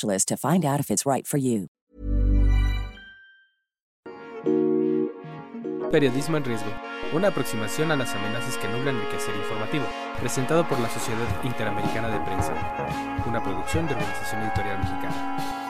to find out if it's right for you. Periodismo en riesgo. Una aproximación a las amenazas que nublan el quehacer informativo. Presentado por la Sociedad Interamericana de Prensa. Una producción de Organización Editorial Mexicana.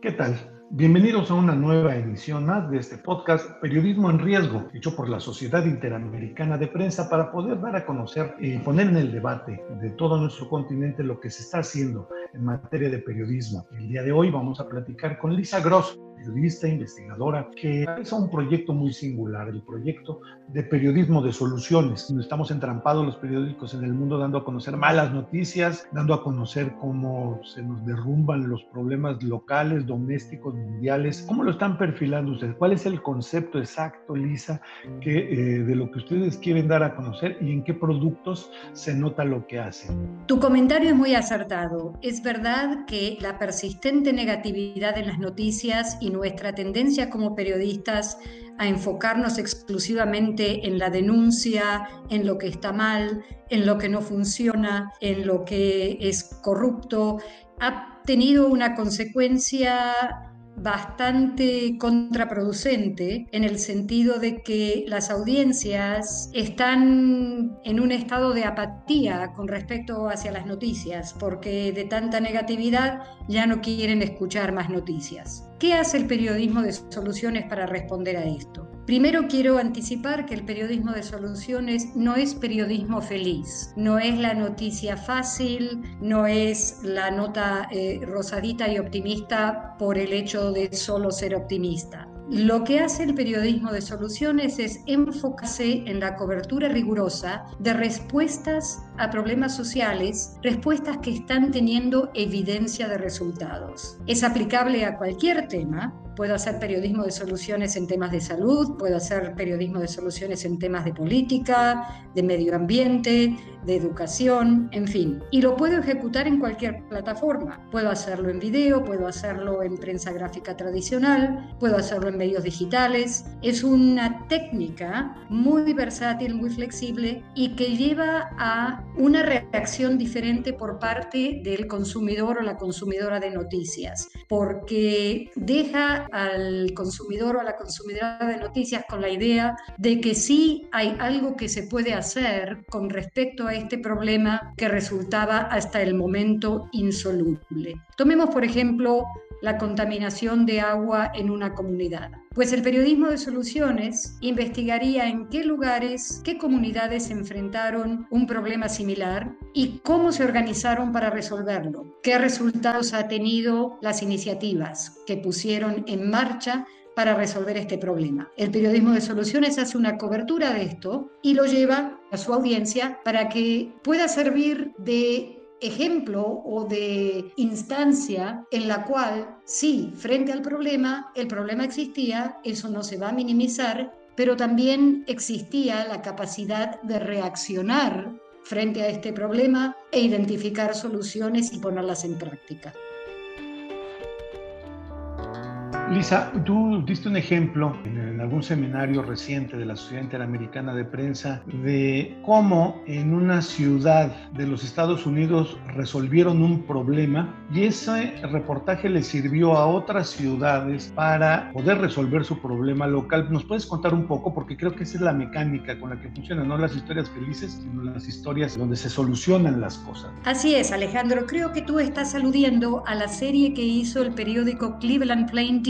¿Qué tal? Bienvenidos a una nueva emisión más de este podcast Periodismo en Riesgo, hecho por la Sociedad Interamericana de Prensa para poder dar a conocer y poner en el debate de todo nuestro continente lo que se está haciendo en materia de periodismo. El día de hoy vamos a platicar con Lisa Gross, periodista, investigadora, que realiza un proyecto muy singular, el proyecto de periodismo de soluciones. Estamos entrampados los periódicos en el mundo dando a conocer malas noticias, dando a conocer cómo se nos derrumban los problemas locales, domésticos, mundiales. ¿Cómo lo están perfilando ustedes? ¿Cuál es el concepto exacto, Lisa, que, eh, de lo que ustedes quieren dar a conocer y en qué productos se nota lo que hacen? Tu comentario es muy acertado. Es verdad que la persistente negatividad en las noticias y nuestra tendencia como periodistas a enfocarnos exclusivamente en la denuncia, en lo que está mal, en lo que no funciona, en lo que es corrupto, ha tenido una consecuencia bastante contraproducente en el sentido de que las audiencias están en un estado de apatía con respecto hacia las noticias, porque de tanta negatividad ya no quieren escuchar más noticias. ¿Qué hace el periodismo de soluciones para responder a esto? Primero quiero anticipar que el periodismo de soluciones no es periodismo feliz, no es la noticia fácil, no es la nota eh, rosadita y optimista por el hecho de solo ser optimista. Lo que hace el periodismo de soluciones es enfocarse en la cobertura rigurosa de respuestas a problemas sociales, respuestas que están teniendo evidencia de resultados. Es aplicable a cualquier tema, puedo hacer periodismo de soluciones en temas de salud, puedo hacer periodismo de soluciones en temas de política, de medio ambiente, de educación, en fin. Y lo puedo ejecutar en cualquier plataforma. Puedo hacerlo en video, puedo hacerlo en prensa gráfica tradicional, puedo hacerlo en medios digitales. Es una técnica muy versátil, muy flexible y que lleva a una reacción diferente por parte del consumidor o la consumidora de noticias, porque deja al consumidor o a la consumidora de noticias con la idea de que sí hay algo que se puede hacer con respecto a este problema que resultaba hasta el momento insoluble. Tomemos, por ejemplo, la contaminación de agua en una comunidad. Pues el periodismo de soluciones investigaría en qué lugares, qué comunidades enfrentaron un problema similar y cómo se organizaron para resolverlo, qué resultados ha tenido las iniciativas que pusieron en marcha para resolver este problema. El periodismo de soluciones hace una cobertura de esto y lo lleva a su audiencia para que pueda servir de ejemplo o de instancia en la cual, sí, frente al problema, el problema existía, eso no se va a minimizar, pero también existía la capacidad de reaccionar frente a este problema e identificar soluciones y ponerlas en práctica. Lisa, tú diste un ejemplo en, algún seminario reciente de la Sociedad Interamericana de Prensa de cómo en una ciudad de los Estados Unidos resolvieron un problema y ese reportaje le sirvió a otras ciudades para poder resolver su problema local. ¿Nos puedes contar un poco? Porque creo que esa es la mecánica con la que funciona, no las historias felices, sino las historias donde se solucionan las cosas. Así es, Alejandro. Creo que tú estás aludiendo a la serie que hizo el periódico Cleveland Plain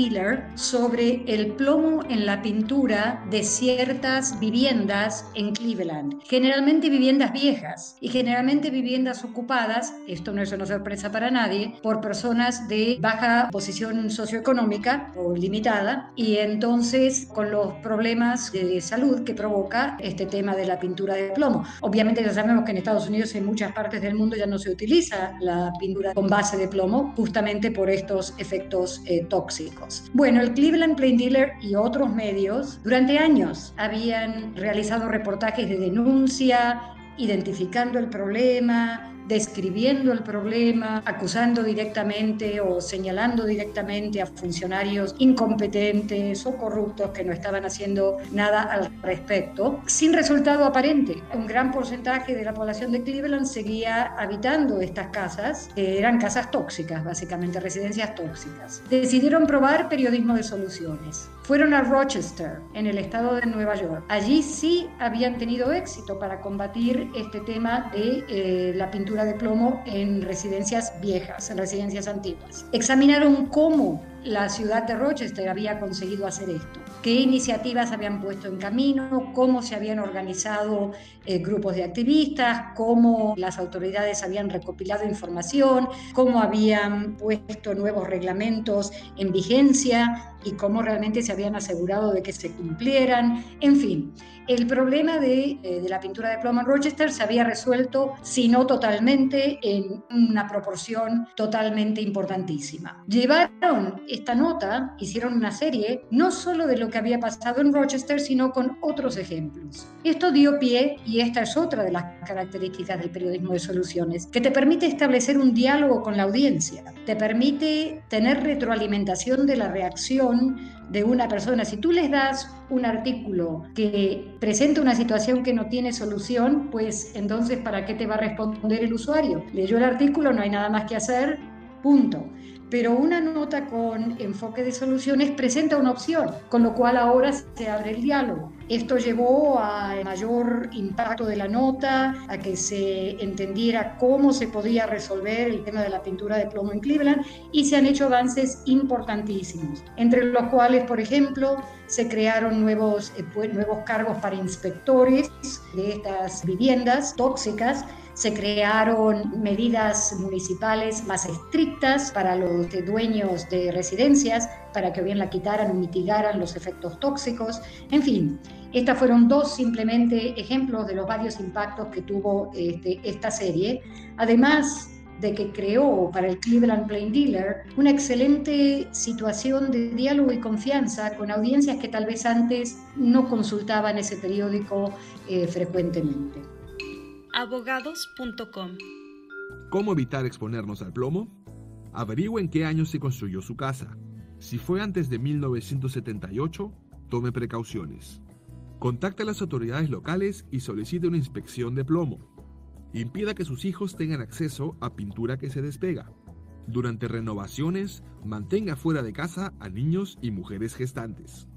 sobre el plomo en la pintura de ciertas viviendas en Cleveland, generalmente viviendas viejas y generalmente viviendas ocupadas, esto no es una sorpresa para nadie, por personas de baja posición socioeconómica o limitada y entonces con los problemas de salud que provoca este tema de la pintura de plomo. Obviamente ya sabemos que en Estados Unidos y en muchas partes del mundo ya no se utiliza la pintura con base de plomo justamente por estos efectos eh, tóxicos. Bueno, el Cleveland Plain Dealer y otros medios durante años habían realizado reportajes de denuncia, identificando el problema, describiendo el problema, acusando directamente o señalando directamente a funcionarios incompetentes o corruptos que no estaban haciendo nada al respecto, sin resultado aparente. Un gran porcentaje de la población de Cleveland seguía habitando estas casas, que eran casas tóxicas, básicamente residencias tóxicas. Decidieron probar periodismo de soluciones. Fueron a Rochester, en el estado de Nueva York. Allí sí habían tenido éxito para combatir este tema de eh, la pintura de plomo en residencias viejas, en residencias antiguas. Examinaron cómo la ciudad de Rochester había conseguido hacer esto, qué iniciativas habían puesto en camino, cómo se habían organizado eh, grupos de activistas, cómo las autoridades habían recopilado información, cómo habían puesto nuevos reglamentos en vigencia y cómo realmente se habían asegurado de que se cumplieran, en fin. El problema de, eh, de, la pintura de plomo en Rochester se había resuelto, si no totalmente, en una proporción totalmente importantísima. Llevaron esta nota, hicieron una serie, no solo de lo que había pasado en Rochester, sino con otros ejemplos. Esto dio pie, y esta es otra de las características del periodismo de soluciones, que te permite establecer un diálogo con la audiencia, te permite tener retroalimentación de la reacción de una persona. Si tú les das un artículo que presenta una situación que no tiene solución, pues entonces ¿para qué te va a responder el usuario? Leyó el artículo, no hay nada más que hacer, punto pero una nota con enfoque de soluciones presenta una opción, con lo cual ahora se abre el diálogo. Esto llevó a mayor impacto de la nota, a que se entendiera cómo se podía resolver el tema de la pintura de plomo en Cleveland y se han hecho avances importantísimos, entre los cuales, por ejemplo, se crearon nuevos, eh, pues, nuevos cargos para inspectores de estas viviendas tóxicas se crearon medidas municipales más estrictas para los dueños de residencias para que bien la quitaran o mitigaran los efectos tóxicos. En fin, estas fueron dos simplemente ejemplos de los varios impactos que tuvo este, esta serie. Además, de que creó para el Cleveland Plain Dealer una excelente situación de diálogo y confianza con audiencias que tal vez antes no consultaban ese periódico eh, frecuentemente abogados.com. ¿Cómo evitar exponernos al plomo? Averigüe en qué año se construyó su casa. Si fue antes de 1978, tome precauciones. Contacte a las autoridades locales y solicite una inspección de plomo. Impida que sus hijos tengan acceso a pintura que se despega. Durante renovaciones, mantenga fuera de casa a niños y mujeres gestantes.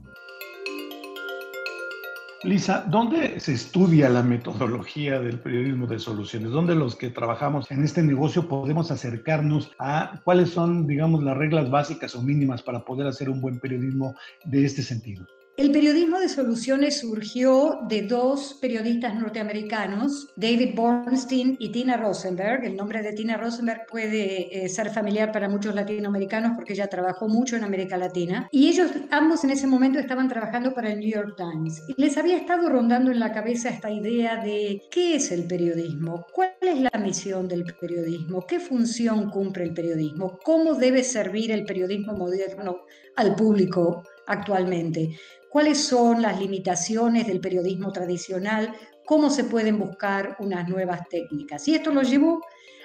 Lisa, ¿dónde se estudia la metodología del periodismo de soluciones? ¿Dónde los que trabajamos en este negocio podemos acercarnos a cuáles son, digamos, las reglas básicas o mínimas para poder hacer un buen periodismo de este sentido? El periodismo de soluciones surgió de dos periodistas norteamericanos, David Bornstein y Tina Rosenberg. El nombre de Tina Rosenberg puede eh, ser familiar para muchos latinoamericanos porque ella trabajó mucho en América Latina. Y ellos ambos en ese momento estaban trabajando para el New York Times. Y les había estado rondando en la cabeza esta idea de qué es el periodismo, cuál es la misión del periodismo, qué función cumple el periodismo, cómo debe servir el periodismo moderno al público actualmente cuáles son las limitaciones del periodismo tradicional, cómo se pueden buscar unas nuevas técnicas. Y esto lo llevó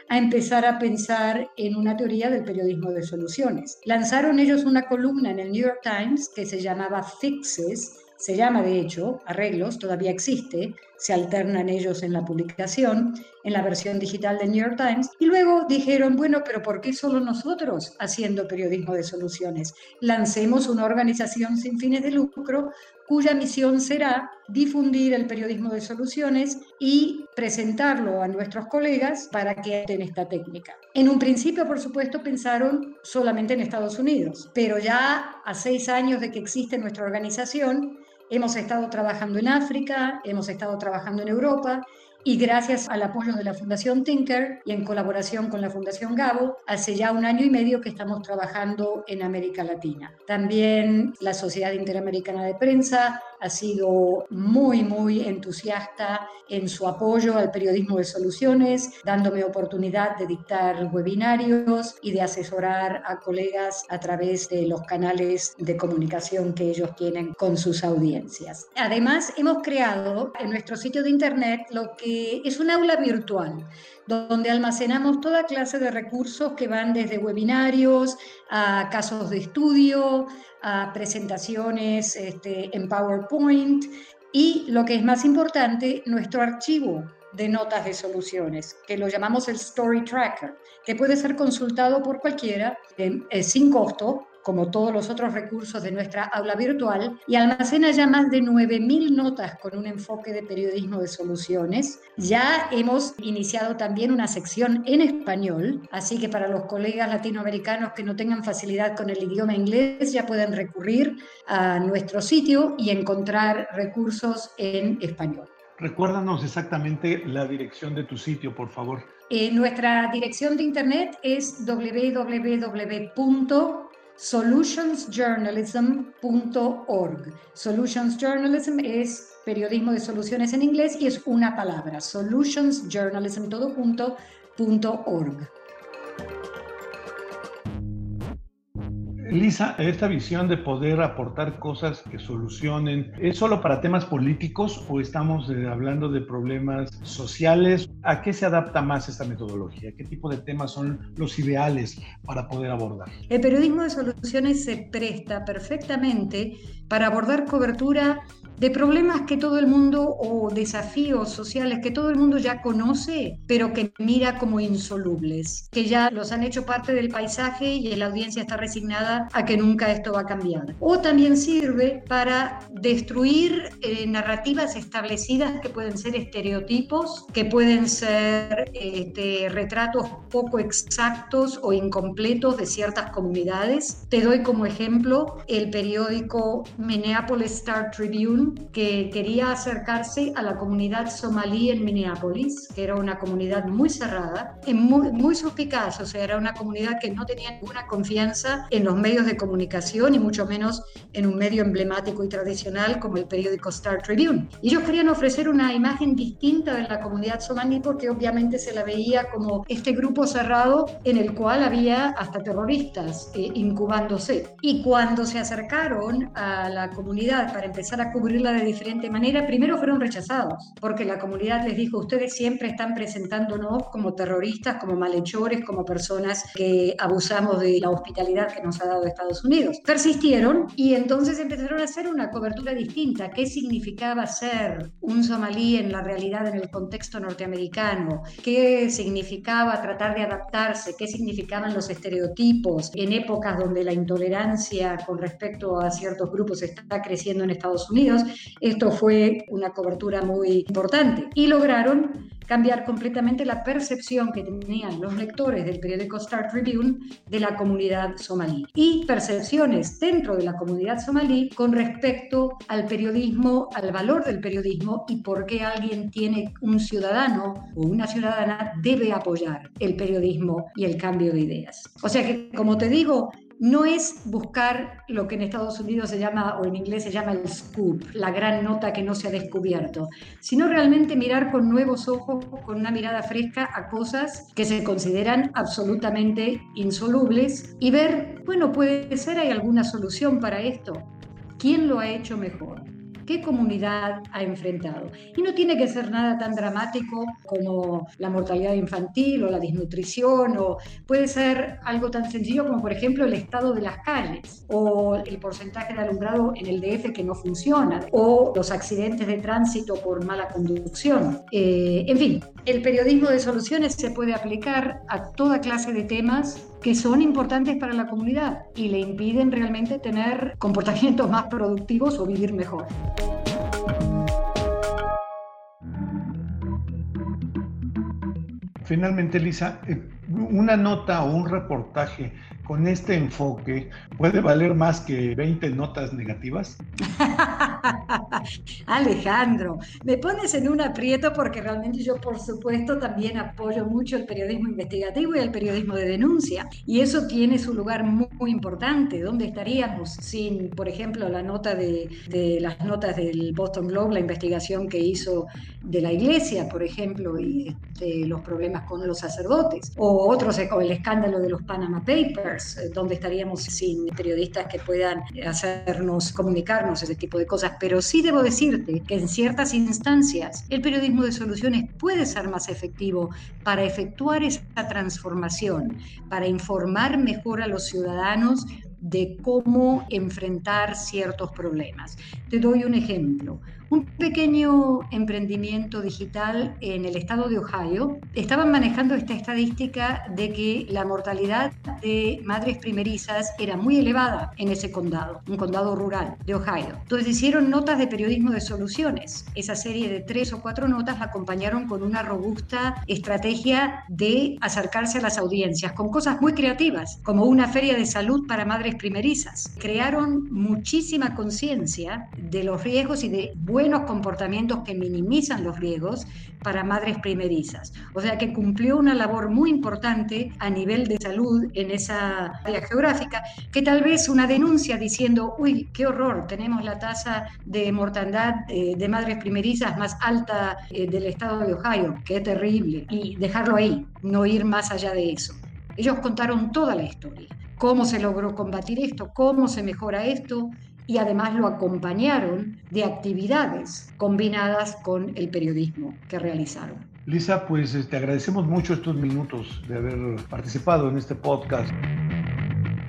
a empezar a pensar en una teoría del periodismo de soluciones. Lanzaron ellos una columna en el New York Times que se llamaba Fixes, se llama de hecho arreglos, todavía existe, se alternan ellos en la publicación, en la versión digital del New York Times, y luego dijeron, bueno, pero ¿por qué solo nosotros haciendo periodismo de soluciones? Lancemos una organización sin fines de lucro cuya misión será difundir el periodismo de soluciones y presentarlo a nuestros colegas para que den esta técnica. En un principio, por supuesto, pensaron solamente en Estados Unidos, pero ya a seis años de que existe nuestra organización, Hemos estado trabajando en África, hemos estado trabajando en Europa y gracias al apoyo de la Fundación Tinker y en colaboración con la Fundación Gabo, hace ya un año y medio que estamos trabajando en América Latina. También la Sociedad Interamericana de Prensa ha sido muy, muy entusiasta en su apoyo al periodismo de soluciones, dándome oportunidad de dictar webinarios y de asesorar a colegas a través de los canales de comunicación que ellos tienen con sus audiencias. Además, hemos creado en nuestro sitio de internet lo que es un aula virtual donde almacenamos toda clase de recursos que van desde webinarios a casos de estudio, a presentaciones este, en PowerPoint. Y lo que es más importante, nuestro archivo de notas de soluciones, que lo llamamos el Story Tracker, que puede ser consultado por cualquiera eh, sin costo como todos los otros recursos de nuestra aula virtual, y almacena ya más de 9.000 notas con un enfoque de periodismo de soluciones. Ya hemos iniciado también una sección en español, así que para los colegas latinoamericanos que no tengan facilidad con el idioma inglés, ya pueden recurrir a nuestro sitio y encontrar recursos en español. Recuérdanos exactamente la dirección de tu sitio, por favor. Eh, nuestra dirección de internet es www solutionsjournalism.org. Solutions Journalism es periodismo de soluciones en inglés y es una palabra, solutionsjournalism todo Lisa, esta visión de poder aportar cosas que solucionen, ¿es solo para temas políticos o estamos eh, hablando de problemas sociales? ¿A qué se adapta más esta metodología? ¿Qué tipo de temas son los ideales para poder abordar? El periodismo de soluciones se presta perfectamente para abordar cobertura de problemas que todo el mundo o desafíos sociales que todo el mundo ya conoce, pero que mira como insolubles, que ya los han hecho parte del paisaje y la audiencia está resignada a que nunca esto va a cambiar. O también sirve para destruir eh, narrativas establecidas que pueden ser estereotipos, que pueden ser este, retratos poco exactos o incompletos de ciertas comunidades. Te doy como ejemplo el periódico Minneapolis Star Tribune que quería acercarse a la comunidad somalí en Minneapolis, que era una comunidad muy cerrada, muy, muy suspicaz, o sea, era una comunidad que no tenía ninguna confianza en los medios de comunicación y mucho menos en un medio emblemático y tradicional como el periódico Star Tribune. Ellos querían ofrecer una imagen distinta de la comunidad somalí porque obviamente se la veía como este grupo cerrado en el cual había hasta terroristas eh, incubándose. Y cuando se acercaron a la comunidad para empezar a cubrir de diferente manera, primero fueron rechazados, porque la comunidad les dijo, ustedes siempre están presentándonos como terroristas, como malhechores, como personas que abusamos de la hospitalidad que nos ha dado Estados Unidos. Persistieron y entonces empezaron a hacer una cobertura distinta. ¿Qué significaba ser un somalí en la realidad, en el contexto norteamericano? ¿Qué significaba tratar de adaptarse? ¿Qué significaban los estereotipos en épocas donde la intolerancia con respecto a ciertos grupos está creciendo en Estados Unidos? Esto fue una cobertura muy importante y lograron cambiar completamente la percepción que tenían los lectores del periódico Star Tribune de la comunidad somalí y percepciones dentro de la comunidad somalí con respecto al periodismo, al valor del periodismo y por qué alguien tiene un ciudadano o una ciudadana debe apoyar el periodismo y el cambio de ideas. O sea que, como te digo, no es buscar lo que en Estados Unidos se llama, o en inglés se llama el scoop, la gran nota que no se ha descubierto, sino realmente mirar con nuevos ojos, con una mirada fresca a cosas que se consideran absolutamente insolubles y ver, bueno, puede ser, hay alguna solución para esto. ¿Quién lo ha hecho mejor? Qué comunidad ha enfrentado. Y no tiene que ser nada tan dramático como la mortalidad infantil o la desnutrición, o puede ser algo tan sencillo como, por ejemplo, el estado de las calles o el porcentaje de alumbrado en el DF que no funciona, o los accidentes de tránsito por mala conducción. Eh, en fin, el periodismo de soluciones se puede aplicar a toda clase de temas que son importantes para la comunidad y le impiden realmente tener comportamientos más productivos o vivir mejor. Finalmente, Lisa, eh, una nota o un reportaje con este enfoque puede valer más que 20 notas negativas? Alejandro, me pones en un aprieto porque realmente yo, por supuesto, también apoyo mucho el periodismo investigativo y el periodismo de denuncia. Y eso tiene su lugar muy, importante. ¿Dónde estaríamos sin, por ejemplo, la nota de, de, las notas del Boston Globe, la investigación que hizo de la iglesia, por ejemplo, y de los problemas con los sacerdotes? O otros, o el escándalo de los Panama Papers eh, donde estaríamos sin periodistas que puedan hacernos comunicarnos ese tipo de cosas. Pero sí debo decirte que en ciertas instancias el periodismo de soluciones puede ser más efectivo para efectuar esa transformación, para informar mejor a los ciudadanos de cómo enfrentar ciertos problemas. Te doy un ejemplo. Un pequeño emprendimiento digital en el estado de Ohio estaban manejando esta estadística de que la mortalidad de madres primerizas era muy elevada en ese condado, un condado rural de Ohio. Entonces hicieron notas de periodismo de soluciones. Esa serie de tres o cuatro notas la acompañaron con una robusta estrategia de acercarse a las audiencias, con cosas muy creativas, como una feria de salud para madres primerizas. Crearon muchísima conciencia de los riesgos y de buenos comportamientos que minimizan los riesgos para madres primerizas. O sea que cumplió una labor muy importante a nivel de salud en esa área geográfica, que tal vez una denuncia diciendo, uy, qué horror, tenemos la tasa de mortandad eh, de madres primerizas más alta eh, del estado de Ohio, qué terrible, y dejarlo ahí, no ir más allá de eso. Ellos contaron toda la historia, cómo se logró combatir esto, cómo se mejora esto, y además lo acompañaron de actividades combinadas con el periodismo que realizaron. Lisa, pues te este, agradecemos mucho estos minutos de haber participado en este podcast.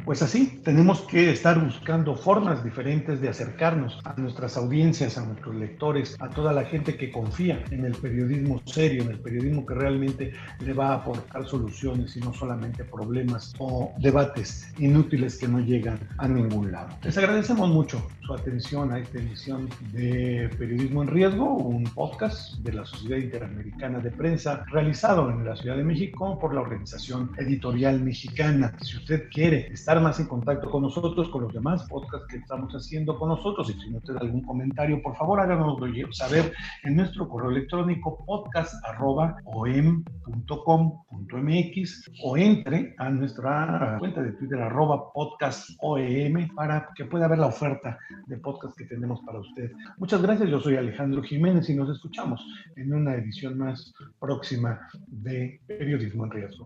Pues así, tenemos que estar buscando formas diferentes de acercarnos a nuestras audiencias, a nuestros lectores, a toda la gente que confía en el periodismo serio, en el periodismo que realmente le va a aportar soluciones y no solamente problemas o debates inútiles que no llegan a ningún lado. Les agradecemos mucho su atención a esta emisión de Periodismo en Riesgo, un podcast de la Sociedad Interamericana de Prensa realizado en la Ciudad de México por la Organización Editorial Mexicana. Si usted quiere estar más en contacto con nosotros, con los demás podcasts que estamos haciendo con nosotros. Y si no tiene algún comentario, por favor háganoslo saber en nuestro correo electrónico podcast.om.com.mx o entre a nuestra cuenta de Twitter arroba podcastom para que pueda ver la oferta de podcast que tenemos para usted. Muchas gracias, yo soy Alejandro Jiménez y nos escuchamos en una edición más próxima de Periodismo en Riesgo.